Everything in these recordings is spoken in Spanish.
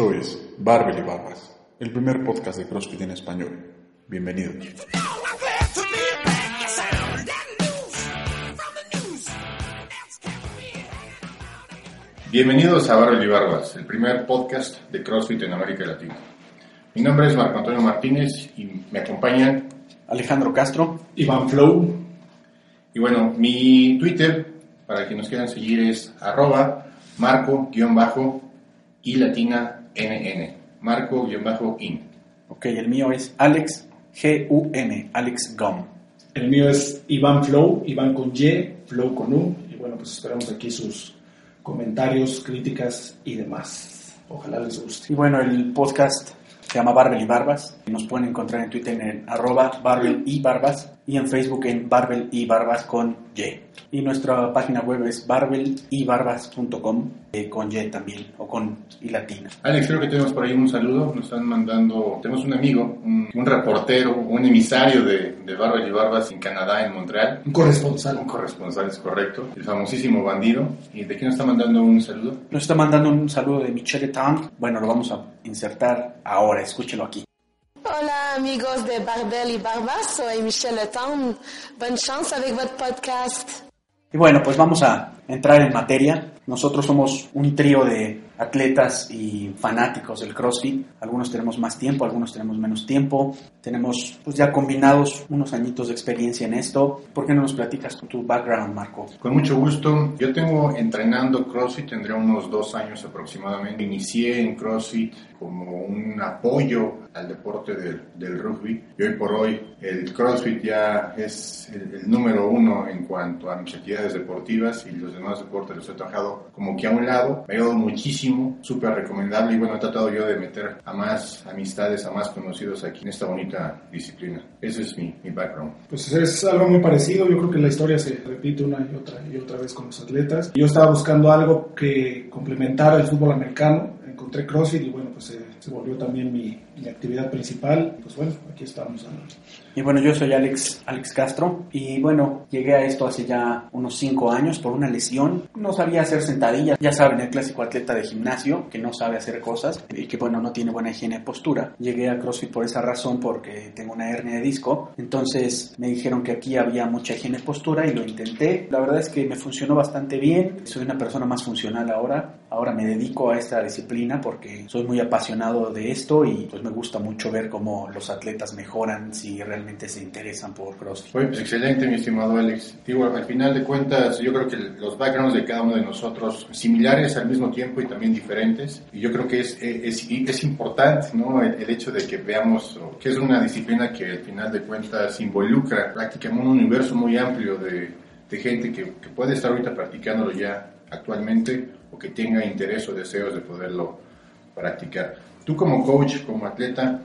Esto es Barbel y Barbas, el primer podcast de CrossFit en español. Bienvenidos. Bienvenidos a Barbel y Barbas, el primer podcast de CrossFit en América Latina. Mi nombre es Marco Antonio Martínez y me acompañan Alejandro Castro. Iván Flow. Y bueno, mi Twitter, para que nos quieran seguir, es arroba marco-y latina nn. Marco-in. Ok, el mío es Alex G-U-M, Alex Gum. El mío es Iván Flow, Iván con Y, Flow con U. Y bueno, pues esperamos aquí sus comentarios, críticas y demás. Ojalá les guste. Y bueno, el podcast se llama Barbel y Barbas. Nos pueden encontrar en Twitter en arroba Barbel y Barbas y en Facebook en Barbel y Barbas con Y. Y nuestra página web es barbelybarbas.com eh, con Y también o con y latina. Alex, creo que tenemos por ahí un saludo. Nos están mandando, tenemos un amigo, un, un reportero, un emisario de, de Barbel y Barbas en Canadá, en Montreal. Un corresponsal. Un corresponsal, es correcto. El famosísimo bandido. ¿Y de quién nos está mandando un saludo? Nos está mandando un saludo de Michelle Tang. Bueno, lo vamos a insertar ahora, escúchelo aquí. Hola amigos de Barbel y Barbas, soy Michelle Leton. Bonne chance avec votre podcast. Y bueno, pues vamos a entrar en materia. Nosotros somos un trío de atletas y fanáticos del CrossFit. Algunos tenemos más tiempo, algunos tenemos menos tiempo. Tenemos pues ya combinados unos añitos de experiencia en esto. ¿Por qué no nos platicas con tu background, Marco? Con mucho gusto. Yo tengo entrenando CrossFit, tendré unos dos años aproximadamente. Inicié en CrossFit como un apoyo al deporte del, del rugby. Y hoy por hoy el CrossFit ya es el, el, número uno en cuanto a mis actividades deportivas y los demás deportes los he trabajado como que a un lado. Me ha ayudado muchísimo, súper recomendable y bueno, he tratado yo de meter a más amistades, a más conocidos aquí en esta bonita disciplina. Ese es mi, mi background. Pues es algo muy parecido, yo creo que la historia se repite una y otra y otra vez con los atletas. Yo estaba buscando algo que complementara el fútbol americano, encontré CrossFit y bueno, pues se, se volvió también mi, mi, actividad principal. Pues bueno, aquí estamos. Y bueno, yo soy Alex, Alex Castro y bueno, llegué a esto hace ya unos 5 años por una lesión. No sabía hacer sentadillas, ya saben, el clásico atleta de gimnasio que no sabe hacer cosas y que bueno, no tiene buena higiene de postura. Llegué a CrossFit por esa razón porque tengo una hernia de disco. Entonces me dijeron que aquí había mucha higiene de postura y lo intenté. La verdad es que me funcionó bastante bien. Soy una persona más funcional ahora. Ahora me dedico a esta disciplina porque soy muy apasionado de esto y pues me gusta mucho ver cómo los atletas mejoran si realmente se interesan por CrossFit. Pues excelente, mi estimado Alex. Digo, al final de cuentas, yo creo que los backgrounds de cada uno de nosotros similares al mismo tiempo y también diferentes. Y yo creo que es, es, es importante ¿no? El, el, hecho de que veamos que es una disciplina que al final de cuentas involucra prácticamente un universo muy amplio de, de gente que, que puede estar ahorita practicándolo ya actualmente o que tenga interés o deseos de poderlo practicar. Tú como coach, como atleta,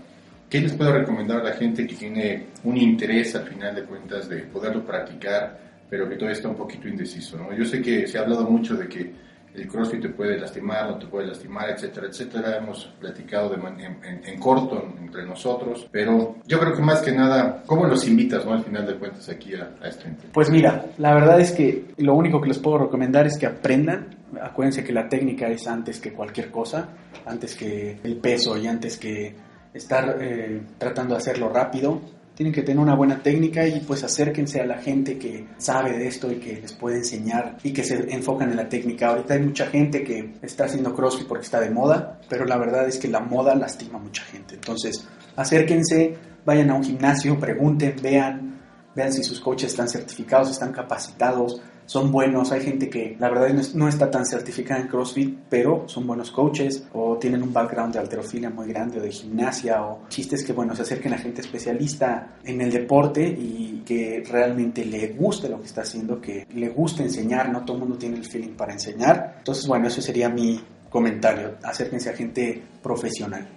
¿Qué les puedo recomendar a la gente que tiene un interés al final de cuentas de poderlo practicar, pero que todavía está un poquito indeciso? ¿no? Yo sé que se ha hablado mucho de que el CrossFit te puede lastimar, no te puede lastimar, etcétera, etcétera. Hemos platicado de en, en, corto entre nosotros, pero yo creo que más que nada, ¿cómo los invitas, no, al final de cuentas, aquí a, a este ente? Pues mira, la verdad es que lo único que les puedo recomendar es que aprendan. Acuérdense que la técnica es antes que cualquier cosa, antes que el peso y antes que estar eh, tratando de hacerlo rápido. Tienen que tener una buena técnica y pues acérquense a la gente que sabe de esto y que les puede enseñar y que se enfocan en la técnica. Ahorita hay mucha gente que está haciendo CrossFit porque está de moda, pero la verdad es que la moda lastima a mucha gente. Entonces, acérquense, vayan a un gimnasio, pregunten, vean, vean si sus coaches están certificados, están capacitados, son buenos, hay gente que la verdad no está tan certificada en CrossFit, pero son buenos coaches o tienen un background de alterofilia muy grande o de gimnasia o chistes que bueno, se acerquen a gente especialista en el deporte y que realmente le guste lo que está haciendo, que le guste enseñar, no todo el mundo tiene el feeling para enseñar. Entonces, bueno, eso sería mi comentario, acérquense a gente profesional.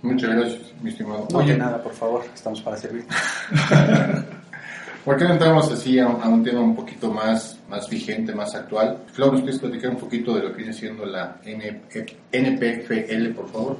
Muchas gracias, mi estimado. No, Oye, nada, por favor, estamos para servir. ¿Por qué no entramos así a a un, tema un poquito más, más vigente, más actual? Flor, ¿nos quieres platicar un poquito de lo que viene siendo la NPFL, por favor?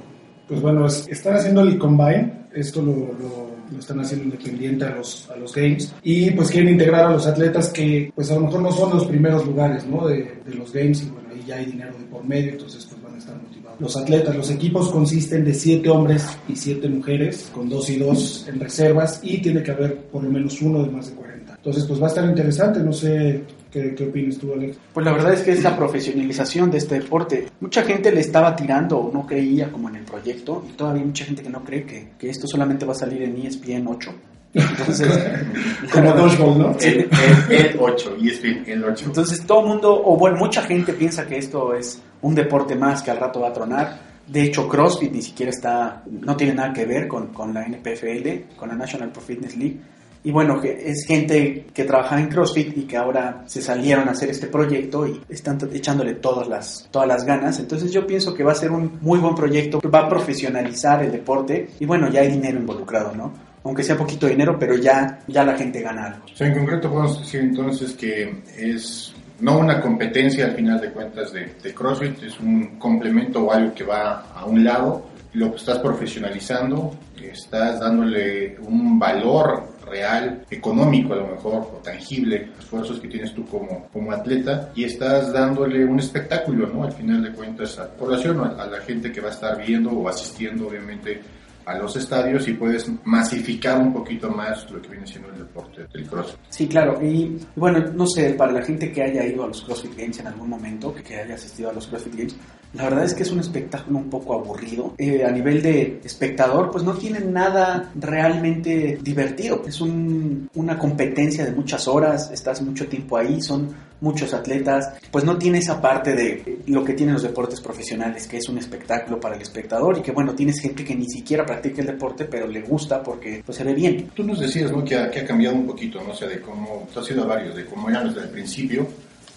Pues bueno, es, están haciendo el Combine, esto lo, lo, lo están haciendo independiente a los, a los Games y pues quieren integrar a los atletas que pues a lo mejor no son los primeros lugares ¿no? de, de los Games y bueno, ya hay dinero de por medio, entonces pues van a estar motivados. Los atletas, los equipos consisten de siete hombres y siete mujeres, con dos y dos en reservas y tiene que haber por lo menos uno de más de 40. Entonces pues va a estar interesante, no sé ¿Qué, ¿Qué, opinas tú, Alex? Pues la verdad es que es la profesionalización de este deporte. Mucha gente le estaba tirando o no creía como en el proyecto y todavía hay mucha gente que no cree que, que esto solamente va a salir en ESPN 8. Entonces, como dodgeball, ¿no? El, el, el 8, ESPN, el 8. Entonces todo el mundo, o bueno, mucha gente piensa que esto es un deporte más que al rato va a tronar. De hecho, CrossFit ni siquiera está, no tiene nada que ver con, con la NPFL, con la National Pro Fitness League. Y bueno, que es gente que trabajaba en CrossFit y que ahora se salieron a hacer este proyecto y están echándole todas las, todas las ganas. Entonces yo pienso que va a ser un muy buen proyecto, va a profesionalizar el deporte y bueno, ya hay dinero involucrado, ¿no? Aunque sea poquito dinero, pero ya, ya la gente gana algo. O sea, en concreto podemos decir entonces que es no una competencia al final de cuentas de, de CrossFit, es un complemento o algo que va a un lado, lo estás profesionalizando, estás dándole un valor real, económico a lo mejor, o tangible, esfuerzos que tienes tú como, como atleta, y estás dándole un espectáculo, ¿no? Al final de cuentas, a la población, a, a la gente que va a estar viendo o asistiendo, obviamente, a los estadios y puedes masificar un poquito más lo que viene siendo el deporte del CrossFit. Sí, claro. Y bueno, no sé, para la gente que haya ido a los CrossFit Games en algún momento, que haya asistido a los CrossFit Games, la verdad es que es un espectáculo un poco aburrido. Eh, a nivel de espectador, pues no tiene nada realmente divertido. Es un, una competencia de muchas horas, estás mucho tiempo ahí, son muchos atletas, pues no tiene esa parte de lo que tienen los deportes profesionales, que es un espectáculo para el espectador y que bueno, tienes gente que ni siquiera practica el deporte, pero le gusta porque pues se ve bien. Tú nos decías, ¿no? Que ha, cambiado un poquito, no sé, de cómo, tú has ido a varios, de cómo eran desde el principio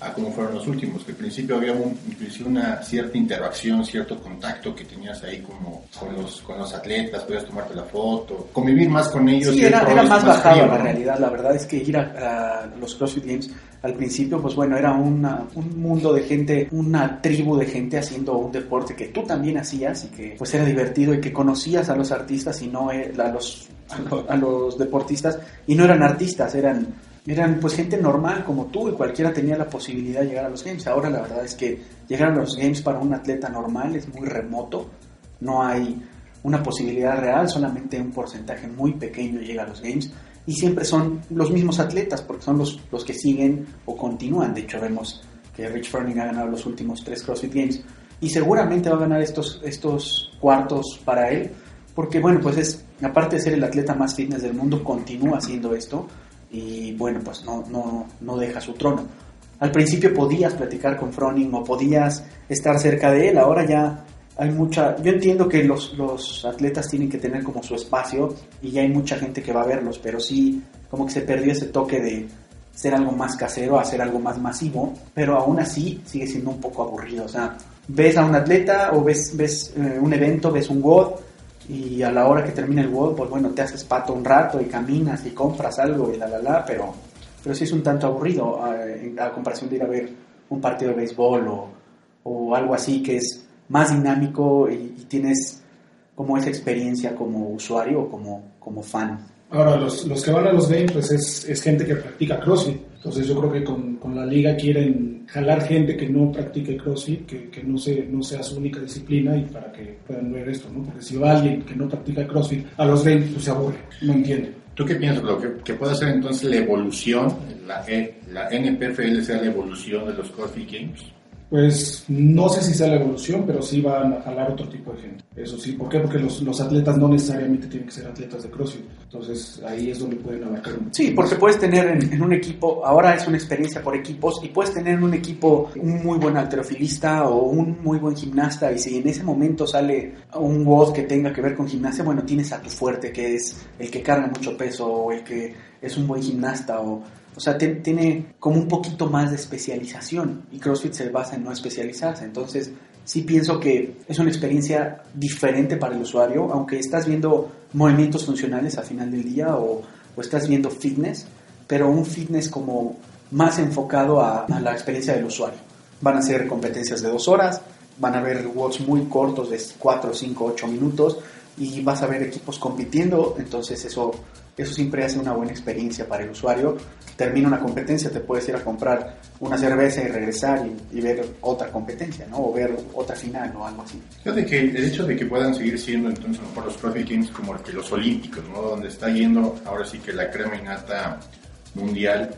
a cómo fueron los últimos, que al principio había un, inclusive una cierta interacción, cierto contacto que tenías ahí como con los, con los atletas, podías tomarte la foto, convivir más con ellos. Sí, era, era más bajado la realidad, la verdad es que ir a, a, los CrossFit Games al principio, pues bueno, era una, un mundo de gente, una tribu de gente haciendo un deporte que tú también hacías y que pues era divertido y que conocías a los artistas y no a los, a los deportistas y no eran artistas, eran eran pues gente normal como tú y cualquiera tenía la posibilidad de llegar a los games. Ahora la verdad es que llegar a los games para un atleta normal es muy remoto, no hay una posibilidad real, solamente un porcentaje muy pequeño llega a los games y siempre son los mismos atletas porque son los, los que siguen o continúan. De hecho vemos que Rich Froning ha ganado los últimos tres CrossFit Games y seguramente va a ganar estos, estos cuartos para él porque bueno pues es aparte de ser el atleta más fitness del mundo continúa haciendo esto y bueno, pues no, no, no deja su trono. Al principio podías platicar con Froning o podías estar cerca de él, ahora ya hay mucha... Yo entiendo que los, los atletas tienen que tener como su espacio y ya hay mucha gente que va a verlos, pero sí como que se perdió ese toque de ser algo más casero, hacer algo más masivo, pero aún así sigue siendo un poco aburrido. O sea, ves a un atleta o ves, ves eh, un evento, ves un WOD y a la hora que termina el WOD, pues bueno, te haces pato un rato y caminas y compras algo y la la la, pero, pero sí es un tanto aburrido a, a comparación de ir a ver un partido de béisbol o, o algo así que es más dinámico y, y, tienes como esa experiencia como usuario o como, como fan. Ahora, los, los que van a los games, pues es, es gente que practica CrossFit. Entonces yo creo que con, con, la liga quieren jalar gente que no practique CrossFit, que, que no, se, no sea su única disciplina y para que puedan ver esto, ¿no? Porque si va alguien que no practica CrossFit a los games, pues se aburre, no entiende. ¿Tú qué piensas, lo que, que puede ser entonces la evolución, la, e, la NPFL sea la evolución de los CrossFit Games? Pues no sé si sea la evolución, pero sí van a jalar otro tipo de gente. Eso sí, ¿por qué? Porque los, los atletas no necesariamente tienen que ser atletas de CrossFit. Entonces ahí es donde pueden abarcar un Sí, porque puedes tener en, un equipo, ahora es una experiencia por equipos, y puedes tener en un equipo un muy buen alterofilista o un muy buen gimnasta, y si en ese momento sale un WOD que tenga que ver con gimnasia, bueno, tienes a tu fuerte, que es el que carga mucho peso o el que es un buen gimnasta o o sea, tiene como un poquito más de especialización y CrossFit se basa en no especializarse. Entonces, sí pienso que es una experiencia diferente para el usuario, aunque estás viendo movimientos funcionales al final del día o, o estás viendo fitness, pero un fitness como más enfocado a, a, la experiencia del usuario. Van a ser competencias de dos horas, van a haber WODs muy cortos de 4, 5, 8 minutos, y vas a ver equipos compitiendo, entonces eso, eso siempre hace una buena experiencia para el usuario. Termina una competencia, te puedes ir a comprar una cerveza y regresar y, ver otra competencia, ¿no? O ver otra final o algo así. Fíjate que el hecho de que puedan seguir siendo entonces mejor los Profit Games como que los olímpicos, ¿no? Donde está yendo ahora sí que la crema innata mundial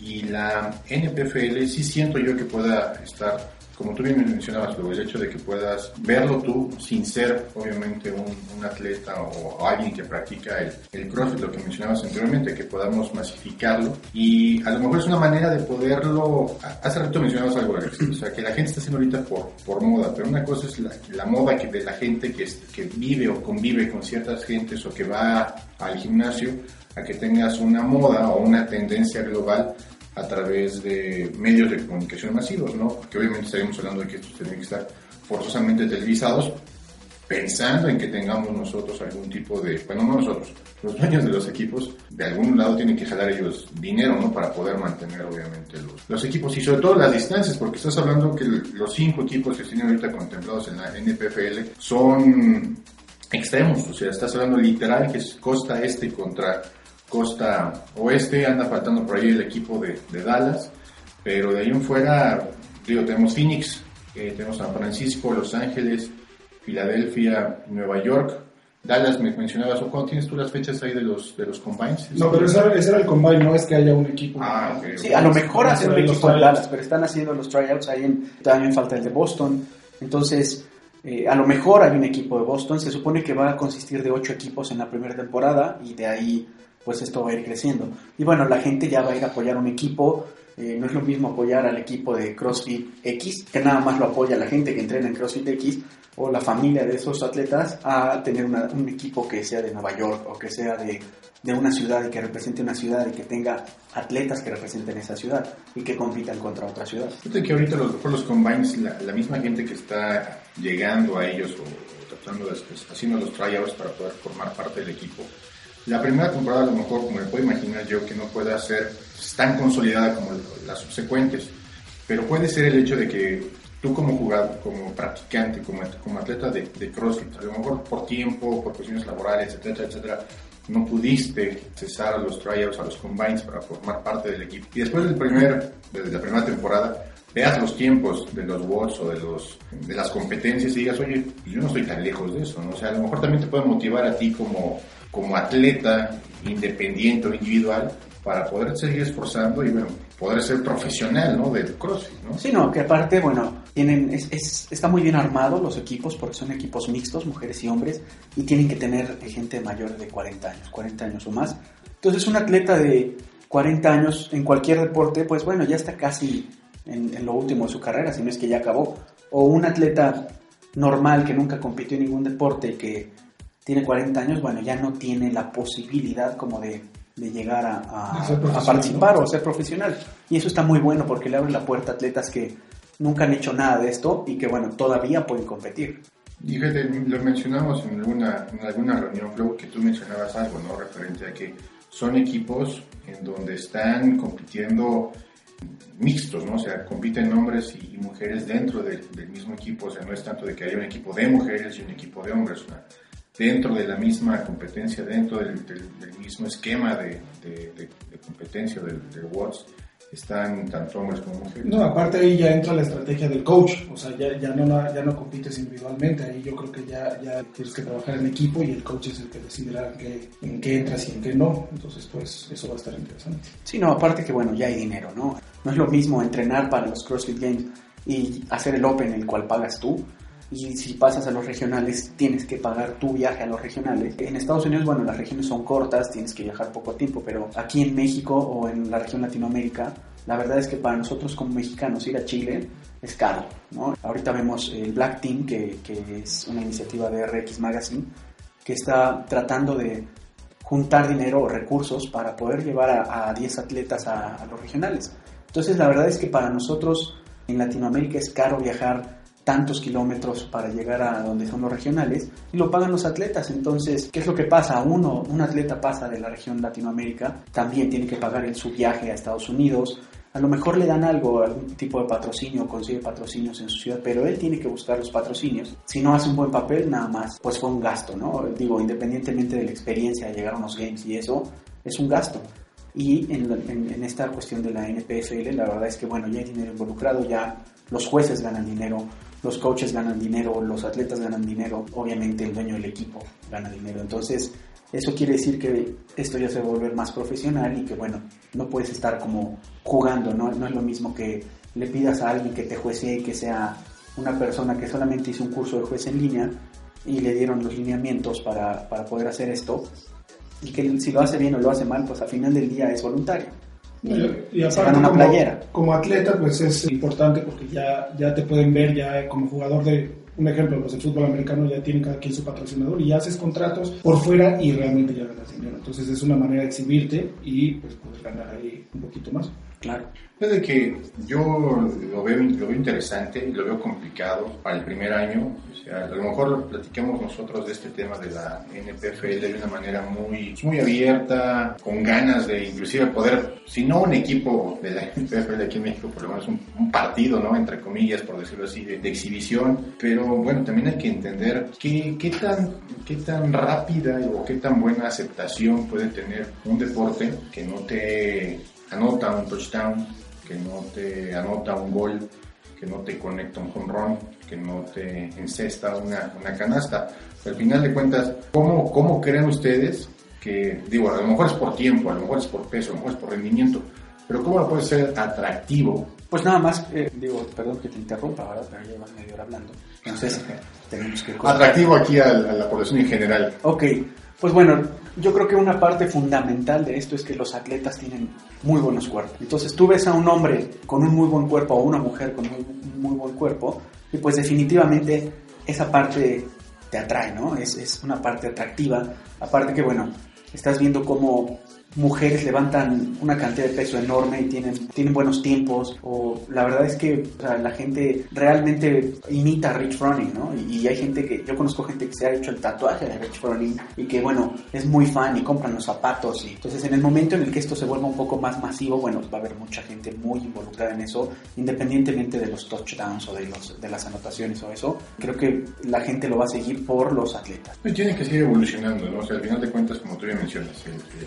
y la NPFL sí siento yo que pueda estar como tú bien mencionabas, luego el hecho de que puedas verlo tú sin ser obviamente un, un atleta o, o, alguien que practica el, el, CrossFit, lo que mencionabas anteriormente, que podamos masificarlo. Y a lo mejor es una manera de poderlo, hace rato mencionabas algo, Alex, o sea, que la gente está haciendo ahorita por, por moda, pero una cosa es la, la moda que de la gente que, que vive o convive con ciertas gentes o que va al gimnasio, a que tengas una moda o una tendencia global a través de medios de comunicación masivos, ¿no? Porque obviamente estaríamos hablando de que estos tienen que estar forzosamente televisados, pensando en que tengamos nosotros algún tipo de, bueno, no nosotros, los dueños de los equipos, de algún lado tienen que jalar ellos dinero, ¿no? Para poder mantener, obviamente, los, los equipos y sobre todo las distancias, porque estás hablando que los cinco equipos que tienen ahorita contemplados en la NPFL son extremos, o sea, estás hablando literal que es costa este contra costa oeste, anda faltando por ahí el equipo de, de Dallas, pero de ahí en fuera, digo, tenemos Phoenix, eh, tenemos San Francisco, Los Ángeles, Filadelfia, Nueva York, Dallas, me mencionabas, ¿o cuándo tienes tú las fechas ahí de los, de los combines? No, pero ese, ese era el combine, no es que haya un equipo. Ah, okay, sí, a lo mejor hacen un equipo en Dallas, pero están haciendo los tryouts ahí en, también falta el de Boston, entonces... Eh, a lo mejor hay un equipo de Boston, se supone que va a consistir de ocho equipos en la primera temporada y de ahí pues esto va a ir creciendo. Y bueno, la gente ya va a ir a apoyar un equipo, eh, no es lo mismo apoyar al equipo de CrossFit X, que nada más lo apoya la gente que entrena en CrossFit X, o la familia de esos atletas, a tener un equipo que sea de Nueva York o que sea de, de una ciudad y que represente una ciudad y que tenga atletas que representen esa ciudad y que compitan contra otra ciudad. Fíjate que ahorita los, por los combines, la, la, misma gente que está llegando a ellos o, o tratando de, haciendo los tryouts para poder formar parte del equipo, la primera temporada a lo mejor, como me puedo imaginar yo, que no pueda ser tan consolidada como las subsecuentes, pero puede ser el hecho de que tú como jugador, como practicante, como, como atleta de, de, CrossFit, a lo mejor por tiempo, por cuestiones laborales, etcétera, etcétera, no pudiste cesar a los tryouts, a los combines para formar parte del equipo. Y después del primer, desde la primera temporada, veas los tiempos de los WODs o de, los, de las competencias y digas, oye, yo no estoy tan lejos de eso, ¿no? O sea, a lo mejor también te puede motivar a ti como, como atleta independiente o individual para poder seguir esforzando y bueno, poder ser profesional, ¿no? Del CrossFit, ¿no? Sí, no, que aparte, bueno, tienen, es, es, está muy bien armado los equipos porque son equipos mixtos, mujeres y hombres, y tienen que tener gente mayor de 40 años, 40 años o más. Entonces, un atleta de 40 años en cualquier deporte, pues bueno, ya está casi en, en lo último de su carrera, si no es que ya acabó. O un atleta normal que nunca compitió en ningún deporte, que tiene 40 años, bueno, ya no tiene la posibilidad como de, de llegar a, a, a participar ¿no? o a ser profesional. Y eso está muy bueno porque le abre la puerta a atletas que nunca han hecho nada de esto y que, bueno, todavía pueden competir. Y fíjate, lo mencionamos en alguna, en alguna reunión, Flow, que tú mencionabas algo, ¿no? Referente a que son equipos en donde están compitiendo mixtos, ¿no? O sea, compiten hombres y, mujeres dentro de, del mismo equipo, o sea, no es tanto de que haya un equipo de mujeres y un equipo de hombres, una, dentro de la misma competencia, dentro del, del, del mismo esquema de, de, de competencia del, del WOTS, están tanto hombres como mujeres. No, aparte ahí ya entra la estrategia del coach, o sea, ya, ya, no, ya no compites individualmente, ahí yo creo que ya, ya tienes que trabajar en equipo y el coach es el que decidirá en qué, en qué entras y en qué no, entonces pues eso va a estar interesante. Sí, no, aparte que bueno, ya hay dinero, ¿no? No es lo mismo entrenar para los CrossFit Games y hacer el Open, el cual pagas tú, y si pasas a los regionales tienes que pagar tu viaje a los regionales. En Estados Unidos, bueno, las regiones son cortas, tienes que viajar poco tiempo, pero aquí en México o en la región Latinoamérica, la verdad es que para nosotros como mexicanos ir a Chile es caro, ¿no? Ahorita vemos el Black Team, que, que es una iniciativa de RX Magazine, que está tratando de juntar dinero o recursos para poder llevar a, a 10 atletas a, a los regionales. Entonces, la verdad es que para nosotros en Latinoamérica es caro viajar tantos kilómetros para llegar a donde son los regionales y lo pagan los atletas. Entonces, ¿qué es lo que pasa? Uno, un atleta pasa de la región Latinoamérica, también tiene que pagar el, su viaje a Estados Unidos, a lo mejor le dan algo, algún tipo de patrocinio, consigue patrocinios en su ciudad, pero él tiene que buscar los patrocinios. Si no hace un buen papel, nada más, pues fue un gasto, ¿no? Digo, independientemente de la experiencia de llegar a unos games y eso, es un gasto. Y en, en, en, esta cuestión de la NPFL, la verdad es que, bueno, ya hay dinero involucrado, ya los jueces ganan dinero, los coaches ganan dinero, los atletas ganan dinero, obviamente el dueño del equipo gana dinero. Entonces, eso quiere decir que esto ya se va a volver más profesional y que, bueno, no puedes estar como jugando, ¿no? No es lo mismo que le pidas a alguien que te juecee, que sea una persona que solamente hizo un curso de juez en línea y le dieron los lineamientos para, para poder hacer esto y que si lo hace bien o lo hace mal, pues al final del día es voluntario. Y, y aparte, una como, playera. como atleta, pues es importante porque ya, ya te pueden ver ya como jugador de, un ejemplo, los del fútbol americano ya tienen cada quien su patrocinador y ya haces contratos por fuera y realmente ya ganas dinero. Entonces es una manera de exhibirte y pues poder ganar ahí un poquito más. Claro. Desde que yo lo veo, lo veo interesante lo veo complicado para el primer año. O sea, a lo mejor platicamos nosotros de este tema de la NPFL de una manera muy, muy abierta, con ganas de inclusive poder, si no un equipo de la NPFL aquí en México, por lo menos un, un partido, ¿no? Entre comillas, por decirlo así, de, de, exhibición. Pero bueno, también hay que entender qué, qué, tan, qué tan rápida o qué tan buena aceptación puede tener un deporte que no te anota un touchdown, que no te anota un gol, que no te conecta un home run, que no te encesta una, una canasta. Al final de cuentas, ¿cómo, ¿cómo creen ustedes que, digo, a lo mejor es por tiempo, a lo mejor es por peso, a lo mejor es por rendimiento, pero cómo puede ser atractivo? Pues nada más, eh, digo, perdón que te interrumpa, ¿verdad? Pero llevan media hora hablando. Entonces, tenemos que... Atractivo aquí a, a la población en general. Ok, pues bueno, yo creo que una parte fundamental de esto es que los atletas tienen muy buenos cuerpos. Entonces tú ves a un hombre con un muy buen cuerpo o una mujer con un muy, buen cuerpo y pues definitivamente esa parte te atrae, ¿no? Es, es una parte atractiva. Aparte que bueno, estás viendo cómo mujeres levantan una cantidad de peso enorme y tienen, tienen buenos tiempos, o la verdad es que o sea, la gente realmente imita a Rich Froning, ¿no? Y, y, hay gente que, yo conozco gente que se ha hecho el tatuaje de Rich Froning y que, bueno, es muy fan y compran los zapatos. Y entonces, en el momento en el que esto se vuelva un poco más masivo, bueno, va a haber mucha gente muy involucrada en eso, independientemente de los touchdowns o de, los, de las anotaciones o eso. Creo que la gente lo va a seguir por los atletas. Y tiene que seguir evolucionando, ¿no? O sea, al final de cuentas, como tú ya mencionas,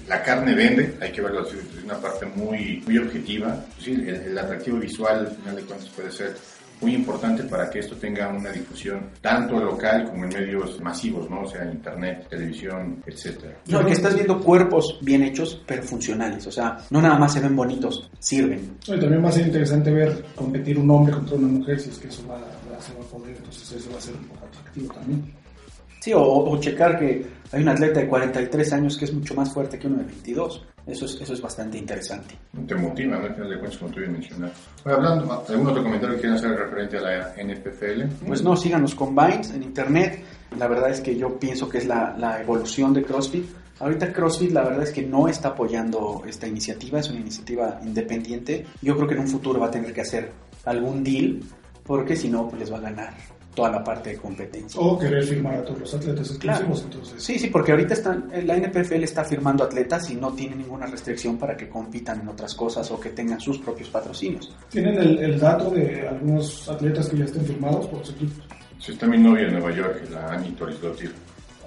la carne vende, hay que verlo desde una parte muy, muy objetiva. Sí, el, el, atractivo visual, al final de cuentas, puede ser muy importante para que esto tenga una difusión tanto local como en medios masivos, ¿no? O sea, internet, televisión, etcétera. No, que estás viendo cuerpos bien hechos, pero funcionales. O sea, no nada más se ven bonitos, sirven. Y también va a ser interesante ver competir un hombre contra una mujer, si es que eso va, va, se va a poder. Entonces, eso va a ser un poco atractivo también. Sí, o, o, checar que hay un atleta de 43 años que es mucho más fuerte que uno de 22. Eso es, eso es bastante interesante. Te motiva, ¿no? Al final de cuentas, como tú bien mencionaste. Bueno, hablando, ¿algún otro comentario que quieran hacer referente a la NPFL? Pues no, sigan los combines en internet. La verdad es que yo pienso que es la, la evolución de CrossFit. Ahorita CrossFit la verdad es que no está apoyando esta iniciativa, es una iniciativa independiente. Yo creo que en un futuro va a tener que hacer algún deal porque si no, pues les va a ganar toda la parte de competencia. O querer firmar a todos los atletas exclusivos, claro. entonces. Sí, sí, porque ahorita están, la NPFL está firmando atletas y no tiene ninguna restricción para que compitan en otras cosas o que tengan sus propios patrocinios. ¿Tienen el, el dato de algunos atletas que ya estén firmados por los equipos? Sí, está mi novia en Nueva York, la Annie Torisdottir.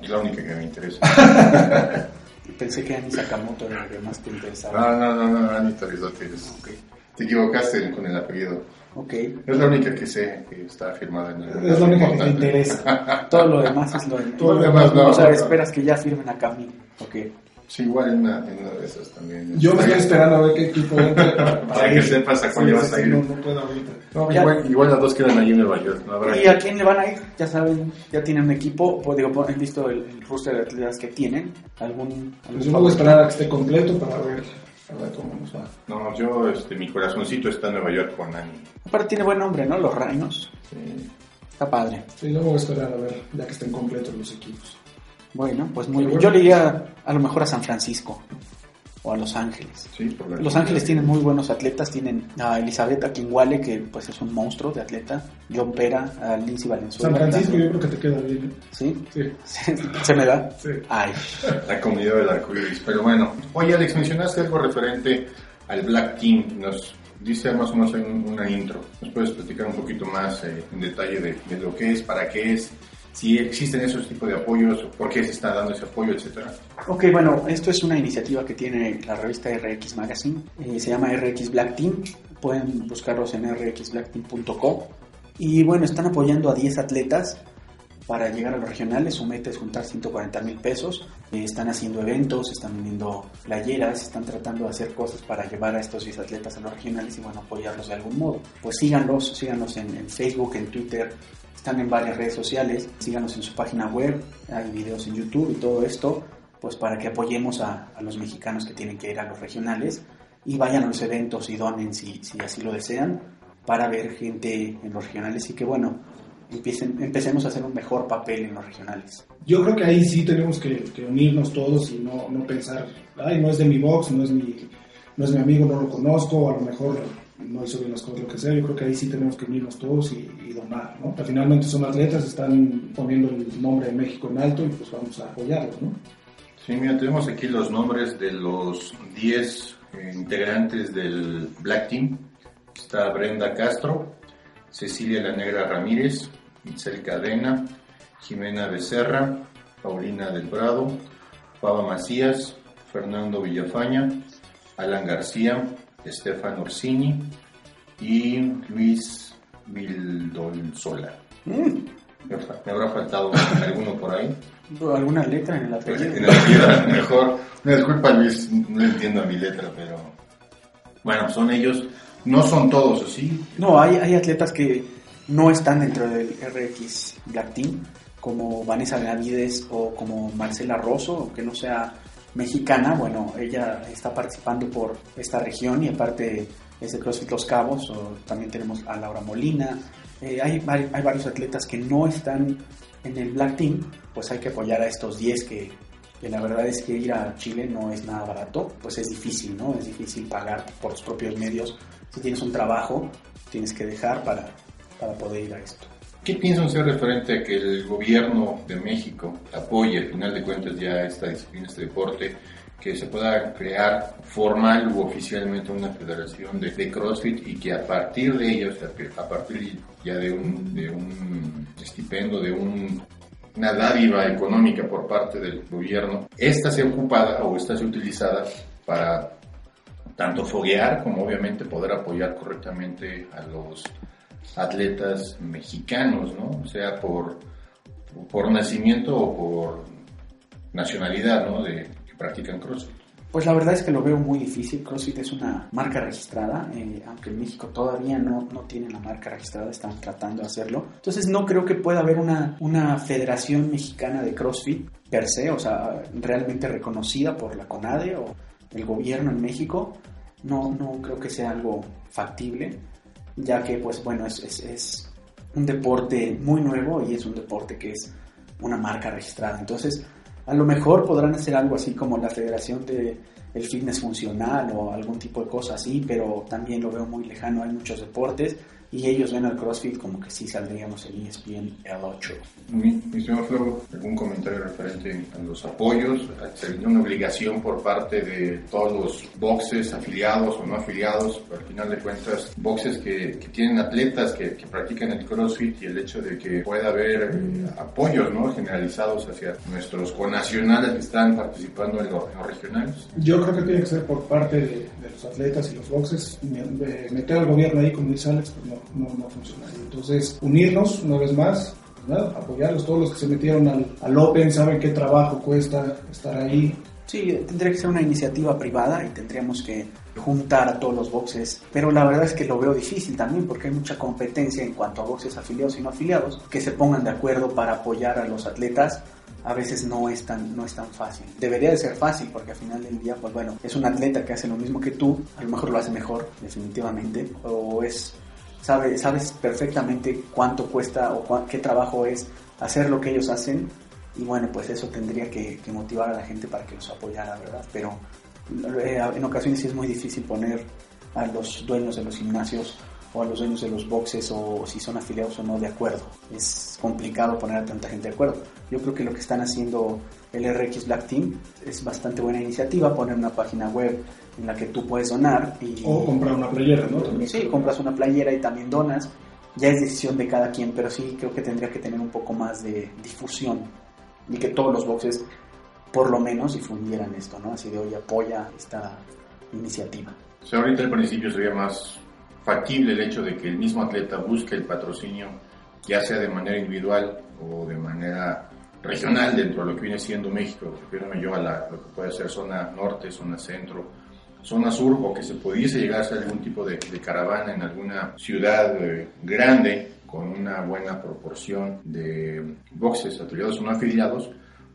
Es la única que me interesa. Pensé que Annie Sakamoto era la que más te interesaba. No, no, no, no Annie Torisdottir. Okay. Te equivocaste con el apellido. Okay. Es la única que sé que está firmada en el Es la única que te interesa. Todo lo demás es lo de Todo lo demás no. O sea, esperas que ya firmen a Camille. Okay. Sí, igual en una, en una de esas también. Yo me estoy esperando a ver qué equipo entra para, para que sepas a cuál sí, vas a ir. No, no puedo ahorita. No, igual, igual, las dos quedan allí en Nueva York. ¿no? Habrá ¿Y a quién le van a ir? Ya saben, ya tienen un equipo. Pues digo, han visto el, el roster de atletas que tienen. ¿Algún, algún pues yo me voy a esperar a que esté completo para ver a ver cómo nos va. No, yo, este, mi corazoncito está en Nueva York con Annie. Aparte tiene buen nombre, ¿no? Los Rhinos. Sí. Está padre. Sí, me voy a esperar a ver, ya que estén completos los equipos. Bueno, pues muy bien. Yo le iría a lo mejor a San Francisco o a Los Ángeles. Sí, por la Los Ángeles tienen muy buenos atletas. Tienen a Elizabeth Aquinguale, que pues es un monstruo de atleta. John Pera, a Lindsay Valenzuela. San Francisco yo creo que te queda bien. ¿eh? ¿Sí? Sí. ¿Se me da? Sí. Ay. La comunidad del arcoíris. Pero bueno, oye Alex, mencionaste algo referente al Black Team. Nos dice más o menos en una intro. ¿Nos puedes platicar un poquito más eh, en detalle de, de, lo que es, para qué es, si existen esos tipos de apoyos, por qué se está dando ese apoyo, etcétera? Ok, bueno, esto es una iniciativa que tiene la revista RX Magazine, eh, se llama RX Black Team, pueden buscarlos en rxblackteam.co y bueno, están apoyando a 10 atletas para llegar a los regionales. Su meta es juntar 140 mil pesos. Eh, están haciendo eventos, están vendiendo playeras, están tratando de hacer cosas para llevar a estos 10 atletas a los regionales y bueno, apoyarlos de algún modo. Pues síganlos, síganos en, Facebook, en Twitter, están en varias redes sociales, síganos en su página web, hay videos en YouTube y todo esto, pues para que apoyemos a, a los mexicanos que tienen que ir a los regionales y vayan a los eventos y donen si, si así lo desean para ver gente en los regionales y que bueno, empiecen, empecemos a hacer un mejor papel en los regionales. Yo creo que ahí sí tenemos que, que unirnos todos y no, no, pensar, ay, no es de mi box, no es mi, no es mi amigo, no lo conozco, o a lo mejor no hizo bien las cosas, lo que sea. Yo creo que ahí sí tenemos que unirnos todos y, y donar, ¿no? Finalmente son atletas, están poniendo el nombre de México en alto y pues vamos a apoyarlos, ¿no? Sí, mira, tenemos aquí los nombres de los 10 eh, integrantes del Black Team. Está Brenda Castro, Cecilia La Negra Ramírez, Itzel Cadena, Jimena Becerra, Paulina del Prado, Pava Macías, Fernando Villafaña, Alan García, Estefan Orsini y Luis Vildolsola. Mm. Me habrá faltado alguno por ahí. ¿Alguna letra en el apellido? En el apellido, mejor. Me disculpa Luis, no entiendo a mi letra, pero bueno, son ellos. No son todos así. No, hay, hay atletas que no están dentro del RX Black Team, como Vanessa Benavides o como Marcela Rosso, que no sea mexicana. Bueno, ella está participando por esta región y aparte es de CrossFit Los Cabos. O también tenemos a Laura Molina. Eh, hay, hay varios atletas que no están en el Black Team, pues hay que apoyar a estos 10 que, que la verdad es que ir a Chile no es nada barato, pues es difícil, ¿no? Es difícil pagar por los propios medios. Si tienes un trabajo, tienes que dejar para, para poder ir a esto. ¿Qué piensan ser referente a que el gobierno de México apoye, al final de cuentas, ya esta disciplina, este deporte, que se pueda crear formal u oficialmente una federación de, de CrossFit y que a partir de ello, o sea, que a partir ya de un, de un estipendio, de un, una dádiva económica por parte del gobierno, esta sea ocupada o esta sea utilizada para tanto foguear como obviamente poder apoyar correctamente a los atletas mexicanos, ¿no? sea por, por nacimiento o por nacionalidad, ¿no? De, que practican CrossFit. Pues la verdad es que lo veo muy difícil. CrossFit es una marca registrada, eh, aunque en México todavía no, no tiene la marca registrada, están tratando de hacerlo. Entonces no creo que pueda haber una, una federación mexicana de CrossFit per se, o sea, realmente reconocida por la CONADE o el gobierno en México. No, no creo que sea algo factible, ya que pues bueno, es, es, es un deporte muy nuevo y es un deporte que es una marca registrada. Entonces, a lo mejor podrán hacer algo así como la Federación de el Fitness Funcional o algún tipo de cosa así, pero también lo veo muy lejano. Hay muchos deportes y ellos ven al CrossFit como que sí saldríamos en E ESPN el 8. Mi, mi señor Flo, ¿algún comentario referente a los apoyos? ¿Sería una obligación por parte de todos los boxes afiliados o no afiliados? Pero al final de cuentas, boxes que, que tienen atletas que, que, practican el CrossFit y el hecho de que pueda haber eh, apoyos ¿no? generalizados hacia nuestros conacionales que están participando en, lo, en los regionales. Yo creo que tiene que ser por parte de, de los atletas y los boxes. Meter al gobierno ahí, como dice Alex, pues no, no, no funcionaría. Entonces, unirnos una vez más, pues nada, apoyarlos. Todos los que se metieron al, al Open saben qué trabajo cuesta estar ahí. Sí, tendría que ser una iniciativa privada y tendríamos que juntar a todos los boxes, pero la verdad es que lo veo difícil también porque hay mucha competencia en cuanto a boxes afiliados y no afiliados, que se pongan de acuerdo para apoyar a los atletas a veces no es tan no es tan fácil. Debería de ser fácil porque al final del día, pues bueno, es un atleta que hace lo mismo que tú, a lo mejor lo hace mejor, definitivamente, o es sabe, sabes perfectamente cuánto cuesta o qué trabajo es hacer lo que ellos hacen y bueno, pues eso tendría que, que motivar a la gente para que los apoyara, ¿verdad? Pero eh, en ocasiones sí es muy difícil poner a los dueños de los gimnasios o a los dueños de los boxes o si son afiliados o no de acuerdo. Es complicado poner a tanta gente de acuerdo. Yo creo que lo que están haciendo el RX Black Team es bastante buena iniciativa, poner una página web en la que tú puedes donar y... O comprar una playera, ¿no? También. Sí, compras una playera y también donas. Ya es decisión de cada quien, pero sí creo que tendría que tener un poco más de difusión y que todos los boxes por lo menos difundieran esto, ¿no? Así de hoy apoya esta iniciativa. O sea, ahorita al principio sería más factible el hecho de que el mismo atleta busque el patrocinio, ya sea de manera individual o de manera regional dentro de lo que viene siendo México, refiriéndome yo a la, lo que puede ser zona norte, zona centro, zona sur, o que se pudiese llegar a hacer algún tipo de, de caravana en alguna ciudad eh, grande con una buena proporción de boxes afiliados o no afiliados,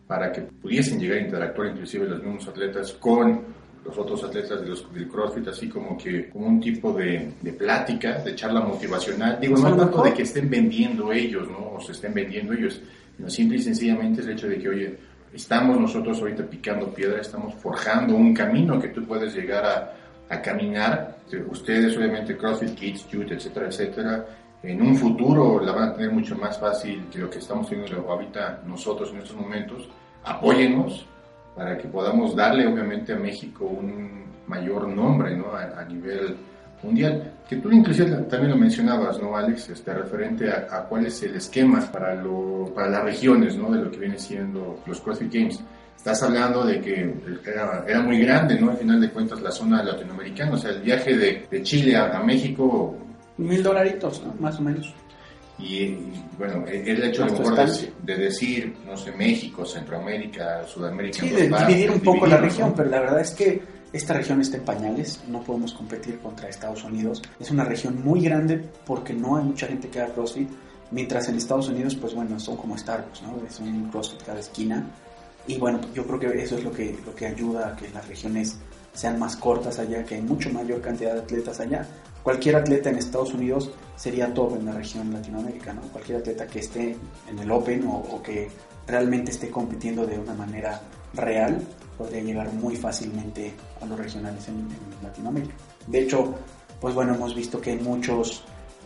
para que pudiesen llegar a interactuar inclusive los mismos atletas con los otros atletas de los, del CrossFit, así como que como un tipo de, de plática, de charla motivacional. Digo, no tanto de que estén vendiendo ellos, ¿no? O se estén vendiendo ellos, sino simple y sencillamente es el hecho de que, oye, estamos nosotros ahorita picando piedra, estamos forjando un camino que tú puedes llegar a, caminar. Ustedes, obviamente, CrossFit Kids, Youth, etcétera, etcétera, en un futuro la van a tener mucho más fácil que lo que estamos teniendo ahorita nosotros en estos momentos. Apóyenos para que podamos darle obviamente a México un mayor nombre ¿no? a nivel mundial. Que tú inclusive también lo mencionabas, ¿no, Alex? Este, referente a, a, cuál es el esquema para, lo, para las regiones, ¿no? De lo que viene siendo los CrossFit Games. Estás hablando de que era, era muy grande, ¿no? Al final de cuentas, la zona latinoamericana. O sea, el viaje de, de Chile a, a México... Mil dolaritos, ¿no? Más o menos. Y, y, bueno, el hecho de, mejor de, de, decir, no sé, México, Centroamérica, Sudamérica. Sí, de dividir un poco la región, ¿no? pero la verdad es que esta región está en pañales, no podemos competir contra Estados Unidos. Es una región muy grande porque no hay mucha gente que haga CrossFit, mientras en Estados Unidos, pues bueno, son como Starbucks, ¿no? Es un CrossFit cada esquina. Y bueno, yo creo que eso es lo que, lo que ayuda a que las regiones sean más cortas allá, que hay mucho mayor cantidad de atletas allá. Cualquier atleta en Estados Unidos sería top en la región latinoamericana, ¿no? Cualquier atleta que esté en el Open o, o que realmente esté compitiendo de una manera real podría llegar muy fácilmente a los regionales en, en, Latinoamérica. De hecho, pues bueno, hemos visto que hay muchos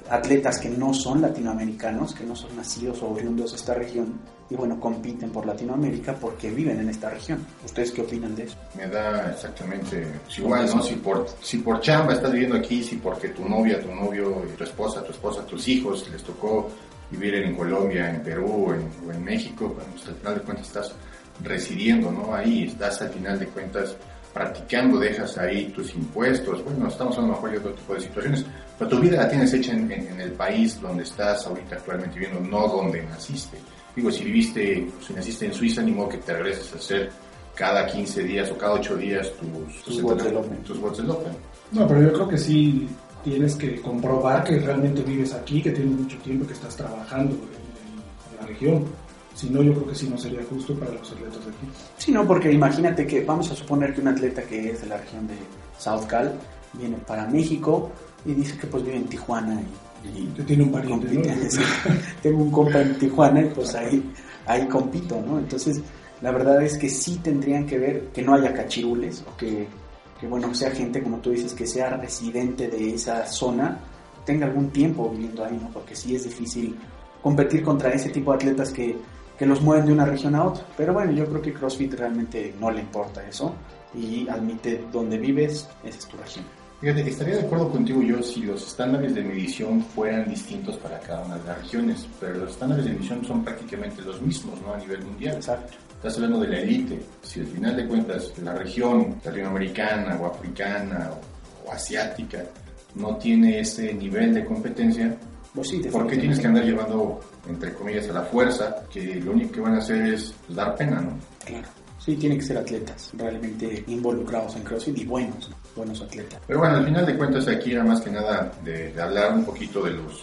atletas que no son latinoamericanos, que no son nacidos o oriundos de esta región, y bueno, compiten por Latinoamérica porque viven en esta región. ¿Ustedes qué opinan de eso? Me da exactamente igual, ¿no? Si por, si por chamba estás viviendo aquí, si porque tu novia, tu novio, tu esposa, tu esposa, tus hijos les tocó vivir en Colombia, en Perú en, o en México, pues al final de cuentas estás residiendo, ¿no? Ahí estás al final de cuentas practicando, dejas ahí tus impuestos, bueno, estamos hablando mejor de otro tipo de situaciones, pero tu vida la tienes hecha en, en, en, el país donde estás ahorita actualmente viviendo, no donde naciste. Digo, si viviste, si naciste en Suiza, ni modo que te regreses a hacer cada 15 días o cada 8 días tus, tus, tus bots. No, pero yo creo que sí tienes que comprobar que realmente vives aquí, que tienes mucho tiempo, que estás trabajando en, en la región. Si no, yo creo que sí no sería justo para los atletas de aquí. Sí, no, porque imagínate que vamos a suponer que un atleta que es de la región de South Cal viene para México y dice que pues vive en Tijuana y, y tiene un pariente, compite, ¿no? sí, tengo un compa en Tijuana y pues ahí, ahí compito, ¿no? Entonces, la verdad es que sí tendrían que ver que no haya cachirules o que, que bueno, sea gente, como tú dices, que sea residente de esa zona, tenga algún tiempo viviendo ahí, ¿no? Porque sí es difícil competir contra ese tipo de atletas que que los mueven de una región a otra. Pero bueno, yo creo que CrossFit realmente no le importa eso y admite donde vives, esa es tu región. Fíjate, estaría de acuerdo contigo yo si los estándares de medición fueran distintos para cada una de las regiones, pero los estándares de medición son prácticamente los mismos ¿no? a nivel mundial. Exacto. Estás hablando de la élite. Si al final de cuentas la región latinoamericana o africana o, o asiática no tiene ese nivel de competencia, pues sí, ¿por qué tienes que andar llevando entre comillas, a la fuerza, que lo único que van a hacer es pues, dar pena, ¿no? Claro. Sí, tienen que ser atletas realmente involucrados en CrossFit y buenos, ¿no? buenos atletas. Pero bueno, al final de cuentas aquí era más que nada de, de, hablar un poquito de los,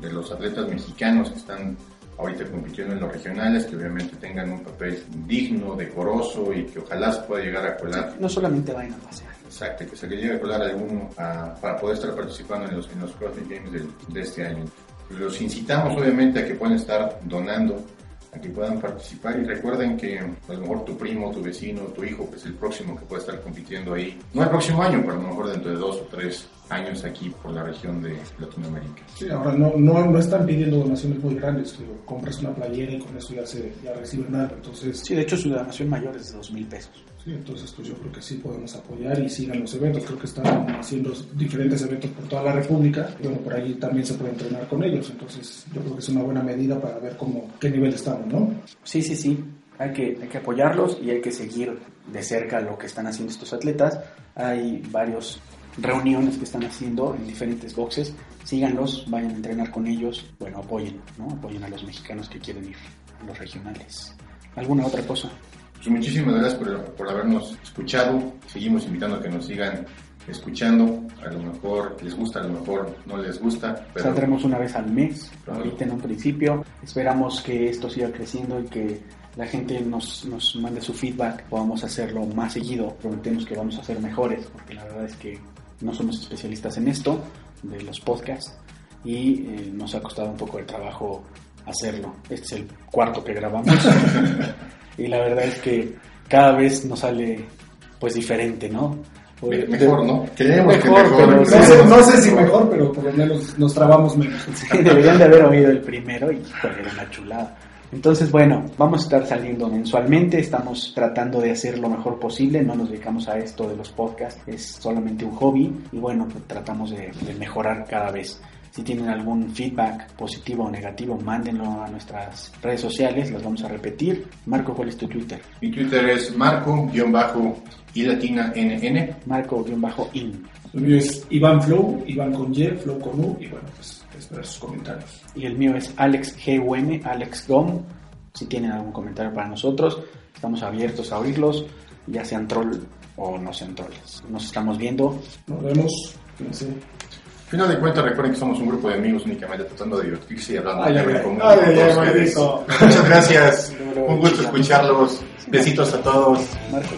de los atletas mexicanos que están ahorita compitiendo en los regionales, que obviamente tengan un papel digno, decoroso y que ojalá se pueda llegar a colar. No solamente vayan a pasear. Exacto, que se le llegue a colar alguno a, para poder estar participando en los, en los CrossFit Games de, de este año los incitamos obviamente a que puedan estar donando a que puedan participar y recuerden que a lo mejor tu primo, tu vecino, tu hijo, pues el próximo que puede estar compitiendo ahí, no el próximo año, pero a lo mejor dentro de dos o tres años aquí por la región de Latinoamérica. Sí, ahora no, no, no están pidiendo donaciones muy grandes, que compras una playera y con eso ya, se, ya reciben algo, entonces... Sí, de hecho su donación mayor es de dos mil pesos. Entonces pues yo creo que sí podemos apoyar y sigan los eventos, creo que están haciendo diferentes eventos por toda la República, bueno, por ahí también se puede entrenar con ellos, entonces yo creo que es una buena medida para ver cómo, qué nivel estamos, ¿no? Sí, sí, sí. Hay que, hay que apoyarlos y hay que seguir de cerca lo que están haciendo estos atletas. Hay varios reuniones que están haciendo en diferentes boxes. Síganlos, vayan a entrenar con ellos. Bueno, apoyen, ¿no? Apoyen a los mexicanos que quieren ir los regionales. ¿Alguna otra cosa? Pues muchísimas gracias por, por habernos escuchado. Seguimos invitando a que nos sigan escuchando. A lo mejor les gusta, a lo mejor no les gusta. Pero Saldremos una vez al mes, Claro. ahorita en un principio. Esperamos que esto siga creciendo y que la gente nos, nos mande su feedback. Podamos hacerlo más seguido. Prometemos que vamos a ser mejores, porque la verdad es que no somos especialistas en esto, de los podcasts, y eh, nos ha costado un poco de trabajo hacerlo. Este es el cuarto que grabamos. y la verdad es que cada vez nos sale pues diferente, ¿no? me- mejor, ¿no? Creemos que Mejor, pero No sé, no sé si mejor, pero por lo menos nos trabamos menos. Sí, deberían de haber oído el primero y híjole, era una chulada. Entonces, bueno, vamos a estar saliendo mensualmente, estamos tratando de hacer lo mejor posible, no nos dedicamos a esto de los podcasts, es solamente un hobby y bueno, pues tratamos de, de mejorar cada vez. Si tienen algún feedback positivo o negativo, mándenlo a nuestras redes sociales, las vamos a repetir. Marco, ¿cuál es tu Twitter? Mi Twitter es marco-y latina nn. Marco-in. El mío es Iván Flow, Iván con Y, Flow con U, y bueno, pues esperar sus comentarios. Y el mío es Alex GUM, Alex Gom. Si tienen algún comentario para nosotros, estamos abiertos a oírlos, ya sean troll o no sean trolls. Nos estamos viendo. Nos vemos. Fíjense. Al final de cuentas, recuerden que somos un grupo de amigos únicamente tratando de divertirse y hablando Ay, de ay, común Ay. Muchas gracias. Un gusto escucharlos. Besitos a todos. Marco.